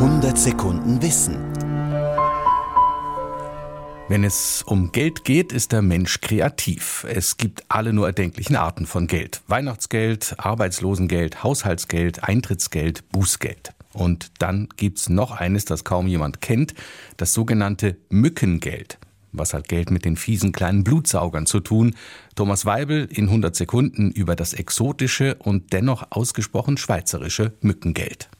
100 Sekunden Wissen. Wenn es um Geld geht, ist der Mensch kreativ. Es gibt alle nur erdenklichen Arten von Geld. Weihnachtsgeld, Arbeitslosengeld, Haushaltsgeld, Eintrittsgeld, Bußgeld. Und dann gibt's noch eines, das kaum jemand kennt, das sogenannte Mückengeld. Was hat Geld mit den fiesen kleinen Blutsaugern zu tun? Thomas Weibel in 100 Sekunden über das exotische und dennoch ausgesprochen schweizerische Mückengeld.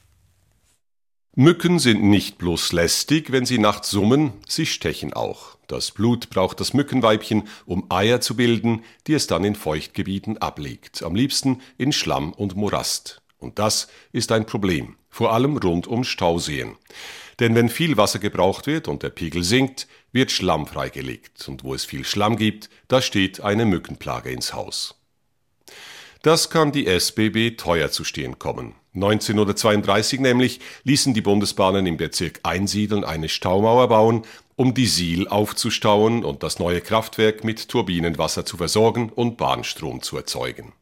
Mücken sind nicht bloß lästig, wenn sie nachts summen, sie stechen auch. Das Blut braucht das Mückenweibchen, um Eier zu bilden, die es dann in Feuchtgebieten ablegt, am liebsten in Schlamm und Morast. Und das ist ein Problem, vor allem rund um Stauseen. Denn wenn viel Wasser gebraucht wird und der Pegel sinkt, wird Schlamm freigelegt. Und wo es viel Schlamm gibt, da steht eine Mückenplage ins Haus. Das kann die SBB teuer zu stehen kommen. 1932 nämlich ließen die Bundesbahnen im Bezirk Einsiedeln eine Staumauer bauen, um die Siel aufzustauen und das neue Kraftwerk mit Turbinenwasser zu versorgen und Bahnstrom zu erzeugen.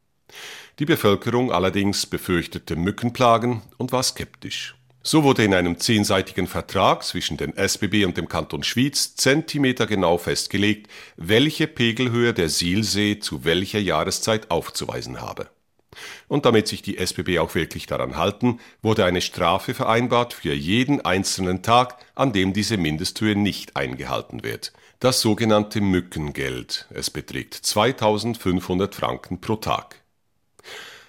Die Bevölkerung allerdings befürchtete Mückenplagen und war skeptisch. So wurde in einem zehnseitigen Vertrag zwischen den SBB und dem Kanton Schwyz zentimetergenau festgelegt, welche Pegelhöhe der Sielsee zu welcher Jahreszeit aufzuweisen habe. Und damit sich die SBB auch wirklich daran halten, wurde eine Strafe vereinbart für jeden einzelnen Tag, an dem diese Mindesthöhe nicht eingehalten wird. Das sogenannte Mückengeld. Es beträgt 2500 Franken pro Tag.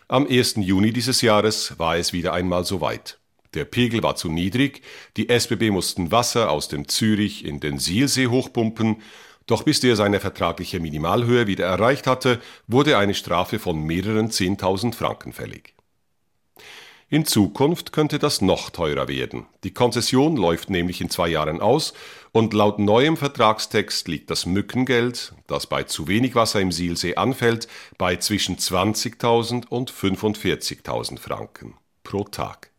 Am 1. Juni dieses Jahres war es wieder einmal soweit. Der Pegel war zu niedrig, die SBB mussten Wasser aus dem Zürich in den Sielsee hochpumpen, doch bis der seine vertragliche Minimalhöhe wieder erreicht hatte, wurde eine Strafe von mehreren 10.000 Franken fällig. In Zukunft könnte das noch teurer werden. Die Konzession läuft nämlich in zwei Jahren aus und laut neuem Vertragstext liegt das Mückengeld, das bei zu wenig Wasser im Sielsee anfällt, bei zwischen 20.000 und 45.000 Franken pro Tag.